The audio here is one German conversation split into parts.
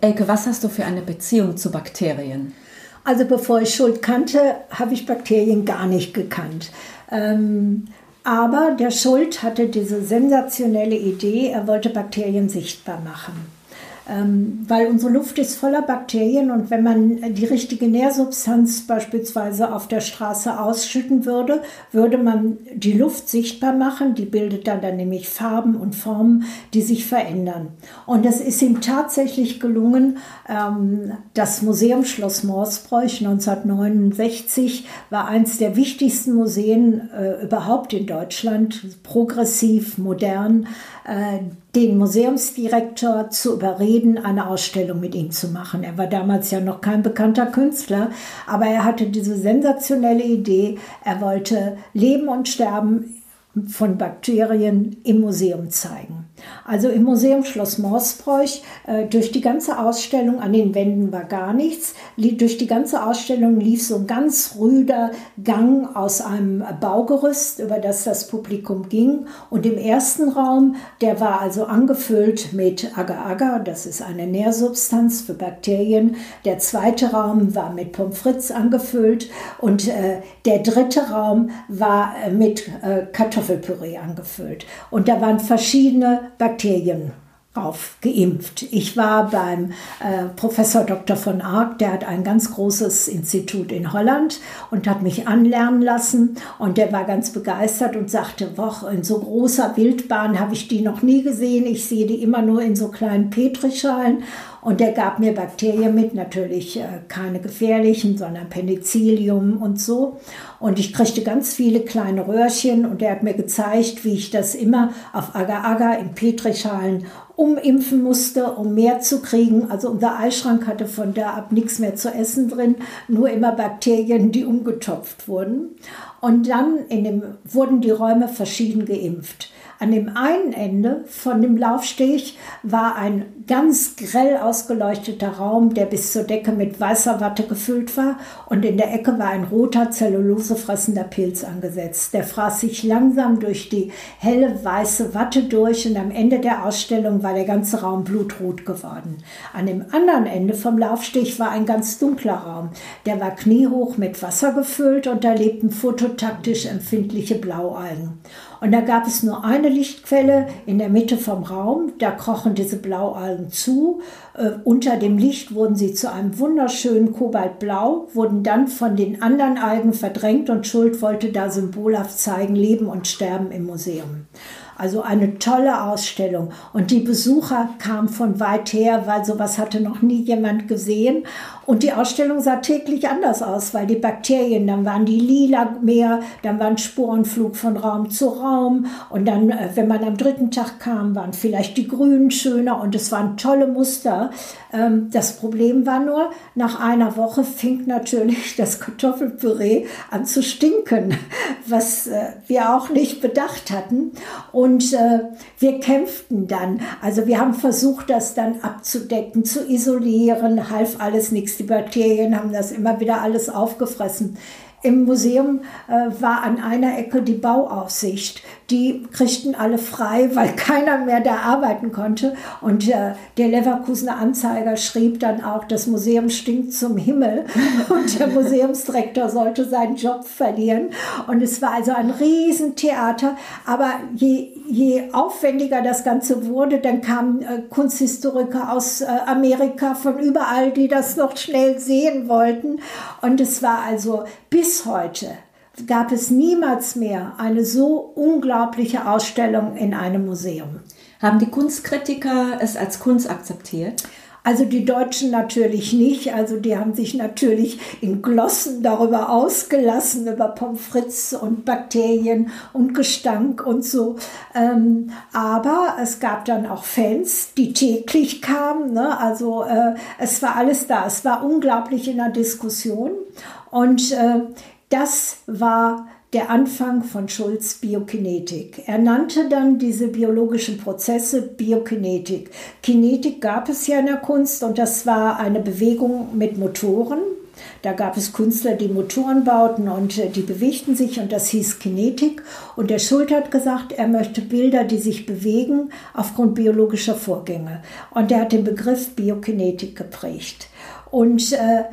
Elke, was hast du für eine Beziehung zu Bakterien? Also bevor ich Schuld kannte, habe ich Bakterien gar nicht gekannt. Ähm, aber der Schuld hatte diese sensationelle Idee, er wollte Bakterien sichtbar machen. Ähm, weil unsere Luft ist voller Bakterien und wenn man die richtige Nährsubstanz beispielsweise auf der Straße ausschütten würde, würde man die Luft sichtbar machen. Die bildet dann, dann nämlich Farben und Formen, die sich verändern. Und es ist ihm tatsächlich gelungen, ähm, das Museum Schloss Morsbräuch 1969 war eines der wichtigsten Museen äh, überhaupt in Deutschland, progressiv, modern äh, den Museumsdirektor zu überreden, eine Ausstellung mit ihm zu machen. Er war damals ja noch kein bekannter Künstler, aber er hatte diese sensationelle Idee, er wollte Leben und Sterben von Bakterien im Museum zeigen. Also im Museum Schloss Morsbräuch, äh, durch die ganze Ausstellung, an den Wänden war gar nichts, durch die ganze Ausstellung lief so ein ganz rüder Gang aus einem Baugerüst, über das das Publikum ging. Und im ersten Raum, der war also angefüllt mit Agar-Agar, das ist eine Nährsubstanz für Bakterien. Der zweite Raum war mit Pommes frites angefüllt und äh, der dritte Raum war äh, mit äh, Kartoffelpüree angefüllt. Und da waren verschiedene Bakterien geimpft. Ich war beim äh, Professor Dr. von Ark, der hat ein ganz großes Institut in Holland und hat mich anlernen lassen und der war ganz begeistert und sagte, Woch, in so großer Wildbahn habe ich die noch nie gesehen. Ich sehe die immer nur in so kleinen Petrischalen und der gab mir Bakterien mit, natürlich äh, keine gefährlichen, sondern Penicillium und so. Und ich kriegte ganz viele kleine Röhrchen und er hat mir gezeigt, wie ich das immer auf Agar-Agar in Petrischalen umimpfen musste, um mehr zu kriegen. Also unser Eischrank hatte von da ab nichts mehr zu essen drin, nur immer Bakterien, die umgetopft wurden. Und dann dem, wurden die Räume verschieden geimpft. An dem einen Ende von dem Laufsteg war ein ganz grell ausgeleuchteter Raum, der bis zur Decke mit weißer Watte gefüllt war und in der Ecke war ein roter, zellulosefressender Pilz angesetzt. Der fraß sich langsam durch die helle weiße Watte durch und am Ende der Ausstellung war der ganze Raum blutrot geworden. An dem anderen Ende vom Laufsteg war ein ganz dunkler Raum. Der war kniehoch mit Wasser gefüllt und da lebten fototaktisch empfindliche Blaualgen. Und da gab es nur eine Lichtquelle in der Mitte vom Raum. Da krochen diese Blaualgen zu. Äh, unter dem Licht wurden sie zu einem wunderschönen Kobaltblau, wurden dann von den anderen Algen verdrängt und Schuld wollte da symbolhaft zeigen, Leben und Sterben im Museum. Also eine tolle Ausstellung. Und die Besucher kamen von weit her, weil sowas hatte noch nie jemand gesehen. Und die Ausstellung sah täglich anders aus, weil die Bakterien, dann waren die lila mehr, dann waren Sporenflug von Raum zu Raum. Und dann, äh, wenn man am dritten Tag kam, waren vielleicht die Grünen schöner und es waren tolle Muster. Ähm, das Problem war nur, nach einer Woche fing natürlich das Kartoffelpüree an zu stinken, was äh, wir auch nicht bedacht hatten. Und äh, wir kämpften dann. Also wir haben versucht, das dann abzudecken, zu isolieren, half alles nichts. Die Bakterien haben das immer wieder alles aufgefressen. Im Museum äh, war an einer Ecke die Bauaufsicht. Die kriegten alle frei, weil keiner mehr da arbeiten konnte. Und äh, der Leverkusener Anzeiger schrieb dann auch, das Museum stinkt zum Himmel und der Museumsdirektor sollte seinen Job verlieren. Und es war also ein Riesentheater. Aber je, je aufwendiger das Ganze wurde, dann kamen äh, Kunsthistoriker aus äh, Amerika von überall, die das noch schnell sehen wollten. Und es war also bis heute gab es niemals mehr eine so unglaubliche Ausstellung in einem Museum. Haben die Kunstkritiker es als Kunst akzeptiert? Also die Deutschen natürlich nicht. Also die haben sich natürlich in Glossen darüber ausgelassen, über Pommes frites und Bakterien und Gestank und so. Ähm, aber es gab dann auch Fans, die täglich kamen. Ne? Also äh, es war alles da. Es war unglaublich in der Diskussion. Und äh, das war der Anfang von Schulz Biokinetik. Er nannte dann diese biologischen Prozesse Biokinetik. Kinetik gab es ja in der Kunst und das war eine Bewegung mit Motoren. Da gab es Künstler, die Motoren bauten und äh, die bewegten sich und das hieß Kinetik. Und der Schult hat gesagt, er möchte Bilder, die sich bewegen aufgrund biologischer Vorgänge. Und er hat den Begriff Biokinetik geprägt. Und äh,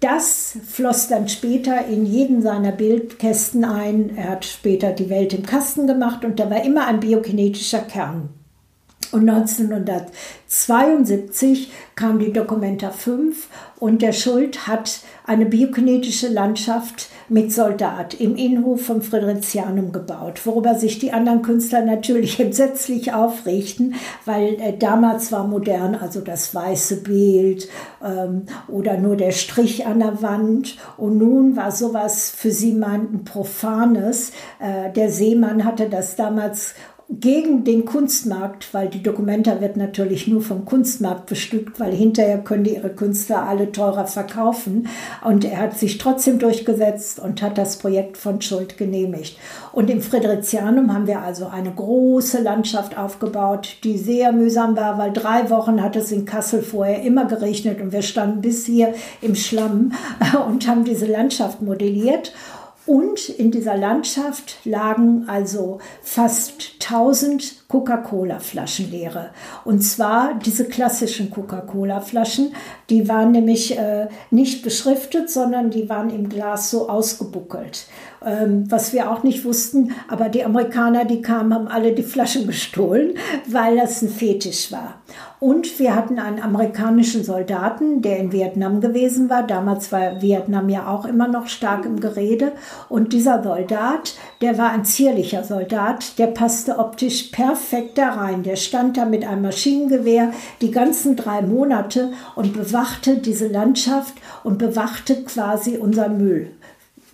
das floss dann später in jeden seiner Bildkästen ein. Er hat später die Welt im Kasten gemacht und da war immer ein biokinetischer Kern. Und 1972 kam die Documenta 5 und der Schuld hat eine biokinetische Landschaft mit Soldat im Innenhof vom Fridericianum gebaut, worüber sich die anderen Künstler natürlich entsetzlich aufregten, weil äh, damals war modern also das weiße Bild ähm, oder nur der Strich an der Wand und nun war sowas für sie meinten Profanes. Äh, der Seemann hatte das damals gegen den Kunstmarkt, weil die Documenta wird natürlich nur vom Kunstmarkt bestückt, weil hinterher können die ihre Künstler alle teurer verkaufen. Und er hat sich trotzdem durchgesetzt und hat das Projekt von Schuld genehmigt. Und im Friderizianum haben wir also eine große Landschaft aufgebaut, die sehr mühsam war, weil drei Wochen hat es in Kassel vorher immer geregnet und wir standen bis hier im Schlamm und haben diese Landschaft modelliert. Und in dieser Landschaft lagen also fast 1000 Coca-Cola-Flaschen leere. Und zwar diese klassischen Coca-Cola-Flaschen, die waren nämlich äh, nicht beschriftet, sondern die waren im Glas so ausgebuckelt. Ähm, was wir auch nicht wussten, aber die Amerikaner, die kamen, haben alle die Flaschen gestohlen, weil das ein Fetisch war. Und wir hatten einen amerikanischen Soldaten, der in Vietnam gewesen war. Damals war Vietnam ja auch immer noch stark im Gerede. Und dieser Soldat, der war ein zierlicher Soldat, der passte optisch perfekt da rein. Der stand da mit einem Maschinengewehr die ganzen drei Monate und bewachte diese Landschaft und bewachte quasi unser Müll.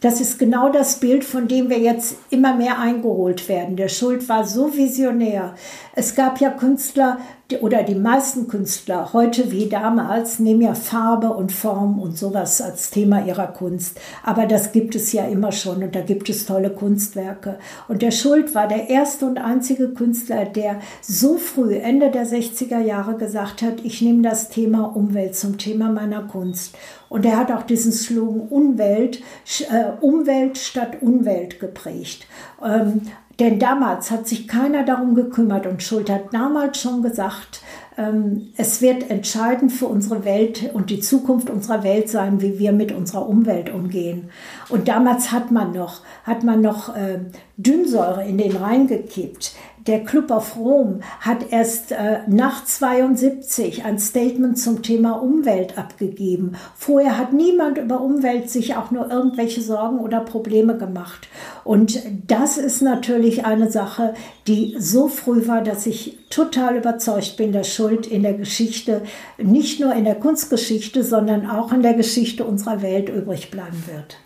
Das ist genau das Bild, von dem wir jetzt immer mehr eingeholt werden. Der Schuld war so visionär. Es gab ja Künstler, oder die meisten Künstler, heute wie damals, nehmen ja Farbe und Form und sowas als Thema ihrer Kunst. Aber das gibt es ja immer schon und da gibt es tolle Kunstwerke. Und der Schuld war der erste und einzige Künstler, der so früh, Ende der 60er Jahre, gesagt hat, ich nehme das Thema Umwelt zum Thema meiner Kunst. Und er hat auch diesen Slogan Umwelt, äh, Umwelt statt Unwelt geprägt. Ähm, denn damals hat sich keiner darum gekümmert und Schuld hat damals schon gesagt, ähm, es wird entscheidend für unsere Welt und die Zukunft unserer Welt sein, wie wir mit unserer Umwelt umgehen. Und damals hat man noch, hat man noch äh, Dünnsäure in den Rhein gekippt. Der Club of Rome hat erst äh, nach 72 ein Statement zum Thema Umwelt abgegeben. Vorher hat niemand über Umwelt sich auch nur irgendwelche Sorgen oder Probleme gemacht. Und das ist natürlich eine Sache, die so früh war, dass ich total überzeugt bin, dass Schuld in der Geschichte, nicht nur in der Kunstgeschichte, sondern auch in der Geschichte unserer Welt übrig bleiben wird.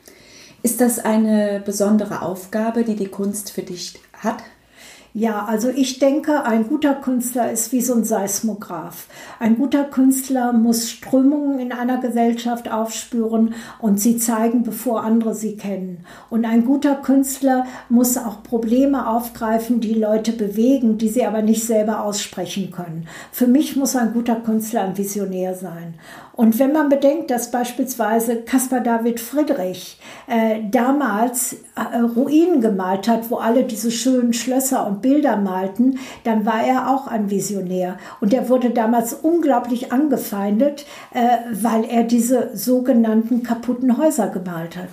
Ist das eine besondere Aufgabe, die die Kunst für dich hat? Ja, also ich denke, ein guter Künstler ist wie so ein Seismograph. Ein guter Künstler muss Strömungen in einer Gesellschaft aufspüren und sie zeigen, bevor andere sie kennen. Und ein guter Künstler muss auch Probleme aufgreifen, die Leute bewegen, die sie aber nicht selber aussprechen können. Für mich muss ein guter Künstler ein Visionär sein. Und wenn man bedenkt, dass beispielsweise Caspar David Friedrich äh, damals äh, Ruinen gemalt hat, wo alle diese schönen Schlösser und Bilder malten, dann war er auch ein Visionär. Und er wurde damals unglaublich angefeindet, äh, weil er diese sogenannten kaputten Häuser gemalt hat.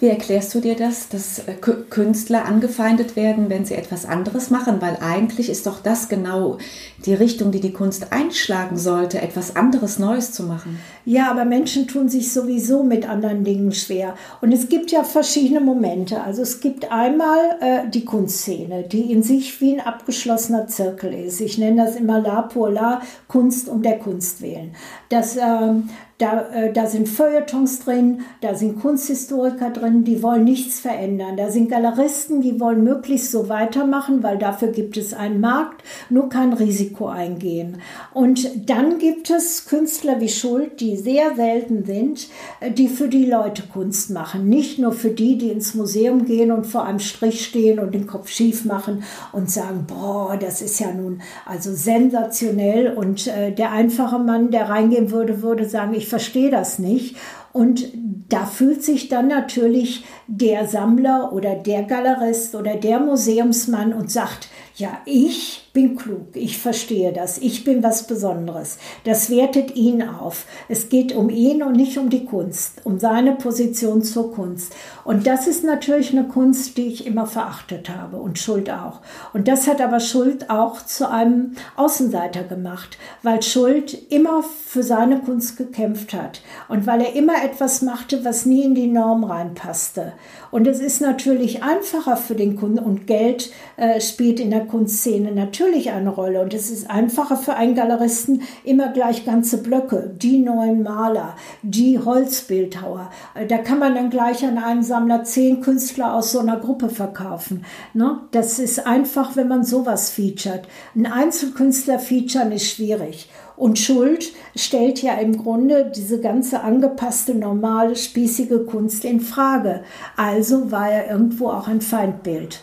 Wie erklärst du dir das, dass äh, Künstler angefeindet werden, wenn sie etwas anderes machen? Weil eigentlich ist doch das genau die Richtung, die die Kunst einschlagen sollte, etwas anderes Neues zu machen. Ja, aber Menschen tun sich sowieso mit anderen Dingen schwer. Und es gibt ja verschiedene Momente. Also es gibt einmal äh, die Kunstszene, die in sich wie ein abgeschlossener Zirkel ist. Ich nenne das immer La pour la, Kunst um der Kunst willen. Das, ähm, da, äh, da sind Feuilletons drin, da sind Kunsthistoriker drin, die wollen nichts verändern. Da sind Galeristen, die wollen möglichst so weitermachen, weil dafür gibt es einen Markt, nur kein Risiko eingehen. Und dann gibt es Künstler wie Schuld, die sehr selten sind, äh, die für die Leute Kunst machen. Nicht nur für die, die ins Museum gehen und vor einem Strich stehen und den Kopf schief machen und sagen, boah, das ist ja nun also sensationell. Und äh, der einfache Mann, der reingehen würde, würde sagen, ich verstehe das nicht. Und da fühlt sich dann natürlich der Sammler oder der Galerist oder der Museumsmann und sagt, ja, ich bin klug, ich verstehe das, ich bin was Besonderes. Das wertet ihn auf. Es geht um ihn und nicht um die Kunst, um seine Position zur Kunst. Und das ist natürlich eine Kunst, die ich immer verachtet habe und Schuld auch. Und das hat aber Schuld auch zu einem Außenseiter gemacht, weil Schuld immer für seine Kunst gekämpft hat und weil er immer etwas machte, was nie in die Norm reinpasste. Und es ist natürlich einfacher für den Kunden und Geld äh, spielt in der Kunstszene natürlich eine Rolle. Und es ist einfacher für einen Galeristen immer gleich ganze Blöcke, die neuen Maler, die Holzbildhauer. Äh, da kann man dann gleich an einen Sammler zehn Künstler aus so einer Gruppe verkaufen. Ne? Das ist einfach, wenn man sowas featuret. Ein Einzelkünstler featuren ist schwierig. Und Schuld stellt ja im Grunde diese ganze angepasste, normale, spießige Kunst in Frage. Also war er irgendwo auch ein Feindbild.